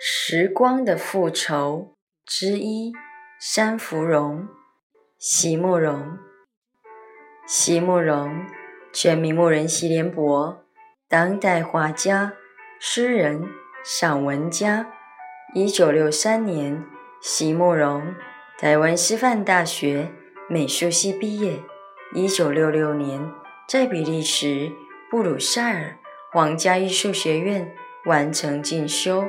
时光的复仇之一，山芙蓉，席慕容。席慕容，全名慕人席联博，当代画家、诗人、散文家。一九六三年，席慕容台湾师范大学美术系毕业。一九六六年，在比利时布鲁塞尔皇家艺术学院完成进修。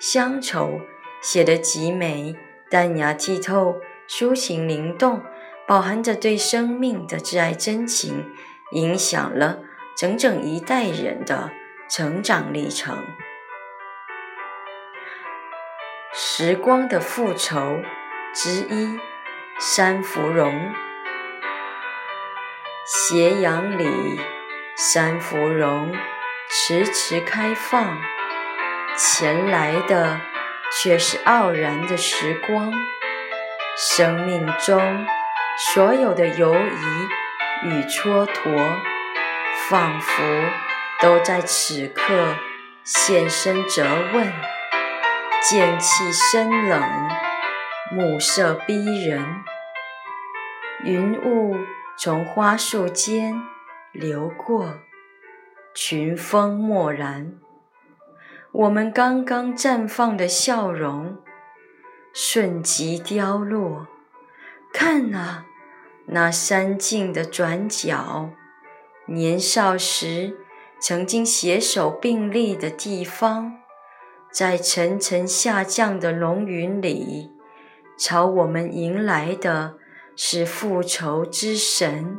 乡愁写得极美，淡雅剔透，抒情灵动，饱含着对生命的挚爱真情，影响了整整一代人的成长历程。时光的复仇之一，山芙蓉。斜阳里，山芙蓉迟迟开放。前来的却是傲然的时光，生命中所有的犹疑与蹉跎，仿佛都在此刻现身责问。剑气深冷，暮色逼人，云雾从花树间流过，群峰漠然。我们刚刚绽放的笑容，瞬即凋落。看啊，那山径的转角，年少时曾经携手并立的地方，在层层下降的浓云里，朝我们迎来的是复仇之神。